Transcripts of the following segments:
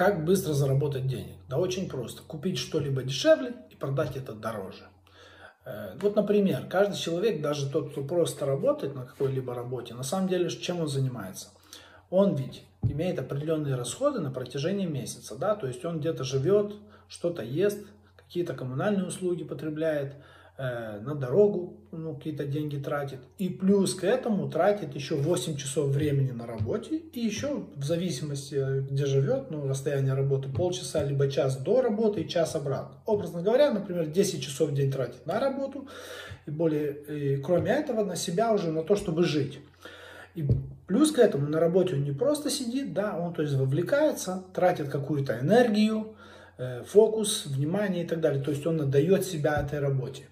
Как быстро заработать денег? Да очень просто. Купить что-либо дешевле и продать это дороже. Э, вот, например, каждый человек, даже тот, кто просто работает на какой-либо работе, на самом деле, чем он занимается? Он ведь имеет определенные расходы на протяжении месяца, да, то есть он где-то живет, что-то ест, какие-то коммунальные услуги потребляет, на дорогу ну, какие-то деньги тратит. И плюс к этому тратит еще 8 часов времени на работе. И еще в зависимости, где живет, ну, расстояние работы, полчаса либо час до работы и час обратно. Образно говоря, например, 10 часов в день тратит на работу. И, более, и кроме этого на себя уже, на то, чтобы жить. И плюс к этому на работе он не просто сидит, да, он то есть вовлекается, тратит какую-то энергию, э, фокус, внимание и так далее. То есть он отдает себя этой работе.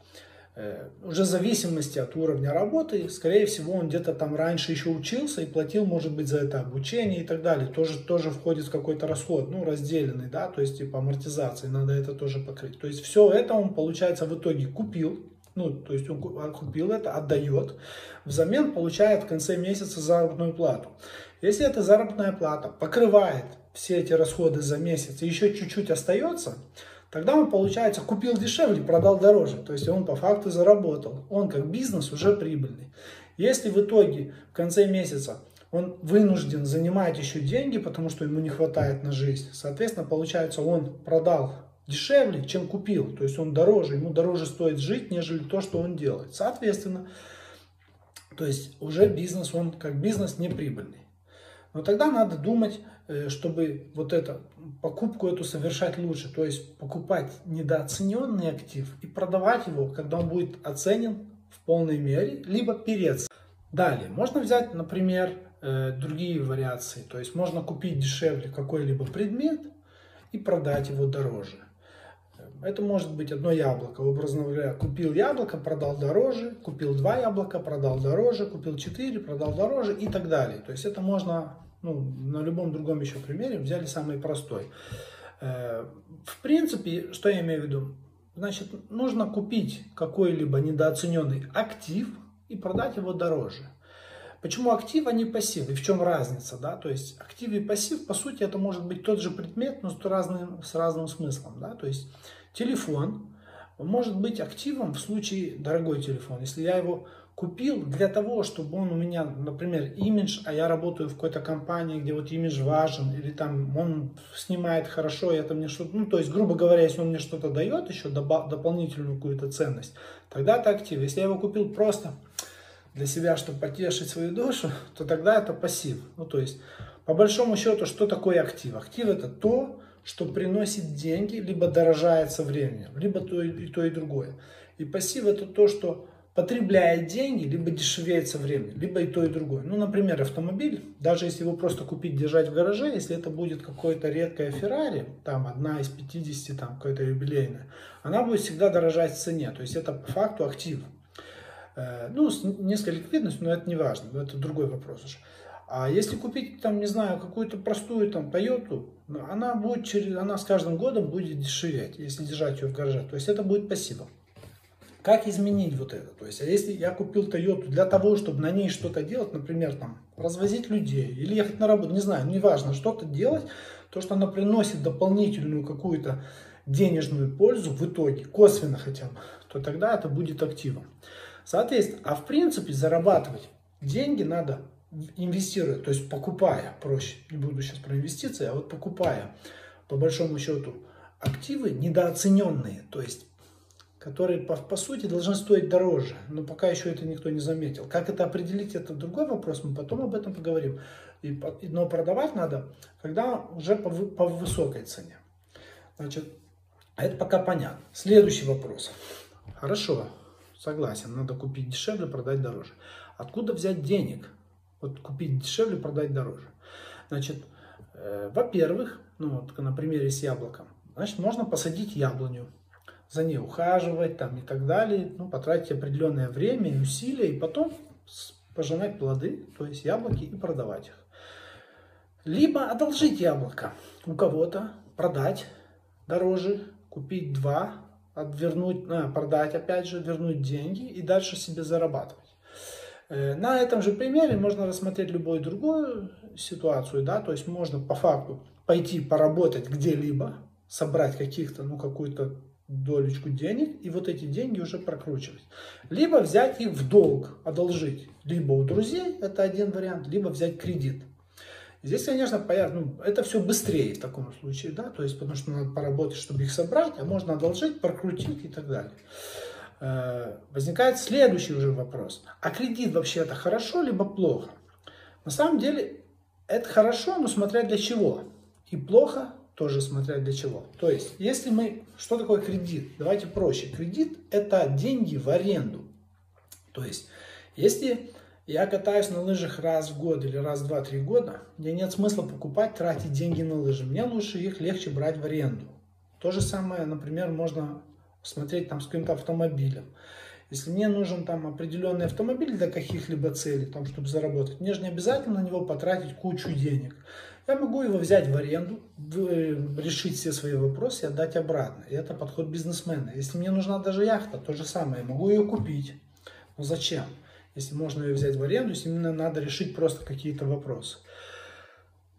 Э, уже в зависимости от уровня работы, скорее всего, он где-то там раньше еще учился и платил, может быть, за это обучение и так далее. Тоже, тоже входит в какой-то расход, ну, разделенный, да, то есть, типа, амортизации, надо это тоже покрыть. То есть, все это он, получается, в итоге купил, ну, то есть, он купил это, отдает, взамен получает в конце месяца заработную плату. Если эта заработная плата покрывает все эти расходы за месяц и еще чуть-чуть остается, Тогда он, получается, купил дешевле, продал дороже. То есть он по факту заработал. Он как бизнес уже прибыльный. Если в итоге в конце месяца он вынужден занимать еще деньги, потому что ему не хватает на жизнь, соответственно, получается, он продал дешевле, чем купил. То есть он дороже, ему дороже стоит жить, нежели то, что он делает. Соответственно, то есть уже бизнес, он как бизнес не прибыльный. Но тогда надо думать, э, чтобы вот эту покупку эту совершать лучше. То есть покупать недооцененный актив и продавать его, когда он будет оценен в полной мере, либо перец. Далее, можно взять, например, э, другие вариации. То есть можно купить дешевле какой-либо предмет и продать его дороже. Это может быть одно яблоко. Образно говоря, купил яблоко, продал дороже, купил два яблока, продал дороже, купил четыре, продал дороже и так далее. То есть это можно ну, на любом другом еще примере, взяли самый простой. Э, в принципе, что я имею в виду? Значит, нужно купить какой-либо недооцененный актив и продать его дороже. Почему актив, а не пассив? И в чем разница? Да? То есть актив и пассив, по сути, это может быть тот же предмет, но с разным, с разным смыслом. Да? То есть телефон может быть активом в случае дорогой телефон. Если я его купил для того, чтобы он у меня, например, имидж, а я работаю в какой-то компании, где вот имидж важен, или там он снимает хорошо, и это мне что-то, ну, то есть, грубо говоря, если он мне что-то дает еще, дополнительную какую-то ценность, тогда это актив. Если я его купил просто для себя, чтобы потешить свою душу, то тогда это пассив. Ну, то есть, по большому счету, что такое актив? Актив это то, что приносит деньги, либо дорожает со временем, либо то и, и то, и другое. И пассив это то, что потребляет деньги, либо дешевеет со временем, либо и то, и другое. Ну, например, автомобиль, даже если его просто купить, держать в гараже, если это будет какое-то редкое Феррари, там одна из 50, там какая-то юбилейная, она будет всегда дорожать в цене, то есть это по факту актив. Э, ну, с низкой ликвидностью, но это не важно, это другой вопрос уже. А если купить, там, не знаю, какую-то простую там Toyota, она будет она с каждым годом будет дешеветь, если держать ее в гараже. То есть это будет пассивом. Как изменить вот это? То есть, а если я купил Toyota для того, чтобы на ней что-то делать, например, там, развозить людей или ехать на работу, не знаю, неважно, что-то делать, то, что она приносит дополнительную какую-то денежную пользу в итоге, косвенно хотя бы, то тогда это будет активом. Соответственно, а в принципе зарабатывать деньги надо инвестируя, то есть покупая, проще, не буду сейчас про инвестиции, а вот покупая, по большому счету, активы недооцененные, то есть которые по, по сути должны стоить дороже, но пока еще это никто не заметил. Как это определить, это другой вопрос, мы потом об этом поговорим. И, но продавать надо, когда уже по, по высокой цене. Значит, это пока понятно. Следующий вопрос. Хорошо, согласен, надо купить дешевле, продать дороже. Откуда взять денег? Вот купить дешевле, продать дороже. Значит, э, во-первых, ну вот на примере с яблоком, значит, можно посадить яблоню за ней ухаживать там, и так далее, ну, потратить определенное время и усилия, и потом пожинать плоды, то есть яблоки, и продавать их. Либо одолжить яблоко у кого-то, продать дороже, купить два, вернуть, а, продать опять же, вернуть деньги и дальше себе зарабатывать. Э, на этом же примере можно рассмотреть любую другую ситуацию, да, то есть можно по факту пойти поработать где-либо, собрать каких-то, ну, какую-то долечку денег и вот эти деньги уже прокручивать. Либо взять их в долг, одолжить. Либо у друзей, это один вариант, либо взять кредит. Здесь, конечно, понятно, ну, это все быстрее в таком случае, да, то есть потому что надо поработать, чтобы их собрать, а можно одолжить, прокрутить и так далее. Э, возникает следующий уже вопрос. А кредит вообще это хорошо либо плохо? На самом деле это хорошо, но смотря для чего. И плохо тоже смотря для чего. То есть, если мы... Что такое кредит? Давайте проще. Кредит – это деньги в аренду. То есть, если я катаюсь на лыжах раз в год или раз в два-три года, мне нет смысла покупать, тратить деньги на лыжи. Мне лучше их легче брать в аренду. То же самое, например, можно смотреть там с каким-то автомобилем. Если мне нужен там определенный автомобиль для каких-либо целей, там, чтобы заработать, мне же не обязательно на него потратить кучу денег. Я могу его взять в аренду, решить все свои вопросы и отдать обратно. И это подход бизнесмена. Если мне нужна даже яхта, то же самое. Я могу ее купить. Но зачем? Если можно ее взять в аренду, если именно надо решить просто какие-то вопросы.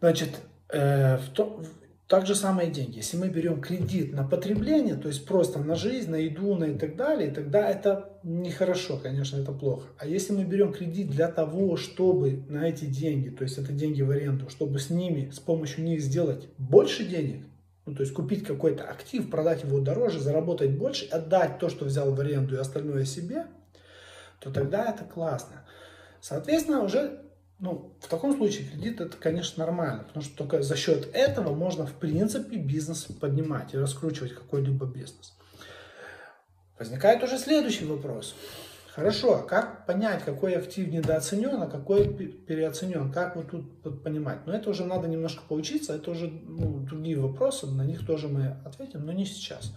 Значит, э, в то, так же самое деньги. Если мы берем кредит на потребление, то есть просто на жизнь, на еду, на и так далее, тогда это нехорошо, конечно, это плохо. А если мы берем кредит для того, чтобы на эти деньги, то есть это деньги в аренду, чтобы с ними, с помощью них сделать больше денег, ну, то есть купить какой-то актив, продать его дороже, заработать больше, отдать то, что взял в аренду и остальное себе, то тогда это классно. Соответственно, уже ну, в таком случае кредит это, конечно, нормально, потому что только за счет этого можно, в принципе, бизнес поднимать и раскручивать какой-либо бизнес. Возникает уже следующий вопрос. Хорошо, а как понять, какой актив недооценен, а какой переоценен? Как вот тут понимать? Но это уже надо немножко поучиться, это уже ну, другие вопросы, на них тоже мы ответим, но не сейчас.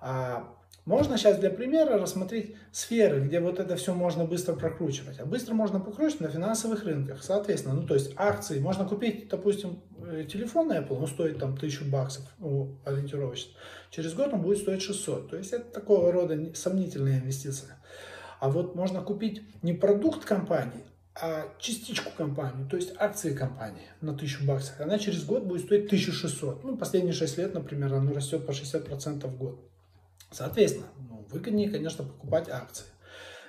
А можно сейчас для примера рассмотреть сферы, где вот это все можно быстро прокручивать. А быстро можно прокручивать на финансовых рынках. Соответственно, ну то есть акции. Можно купить, допустим, э, телефон Apple, он стоит там тысячу баксов ну, ориентировочно. Через год он будет стоить 600. То есть это такого рода сомнительная инвестиция. А вот можно купить не продукт компании, а частичку компании, то есть акции компании на 1000 баксов. Она через год будет стоить 1600. Ну, последние 6 лет, например, она растет по 60% в год. Соответственно, ну, выгоднее, конечно, покупать акции.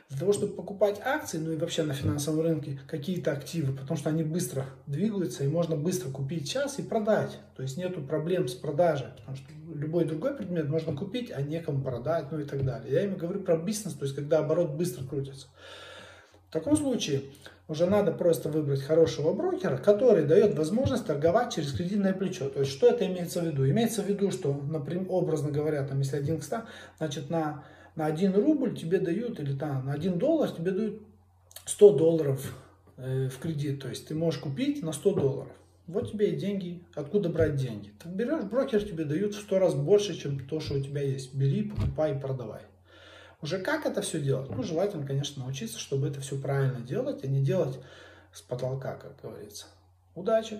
Для того, чтобы покупать акции, ну и вообще на финансовом рынке какие-то активы, потому что они быстро двигаются, и можно быстро купить сейчас и продать. То есть нету проблем с продажей, потому что любой другой предмет можно купить, а некому продать, ну и так далее. Я именно говорю про бизнес, то есть когда оборот быстро крутится. В таком случае уже надо просто выбрать хорошего брокера, который дает возможность торговать через кредитное плечо. То есть, что это имеется в виду? Имеется в виду, что, например, образно говоря, там, если 1 к 100, значит, на, на 1 рубль тебе дают, или там, на 1 доллар тебе дают 100 долларов э, в кредит. То есть, ты можешь купить на 100 долларов. Вот тебе и деньги. Откуда брать деньги? Ты берешь, брокер тебе дают в 100 раз больше, чем то, что у тебя есть. Бери, покупай продавай. Уже как это все делать? Ну, желательно, конечно, научиться, чтобы это все правильно делать, а не делать с потолка, как говорится. Удачи!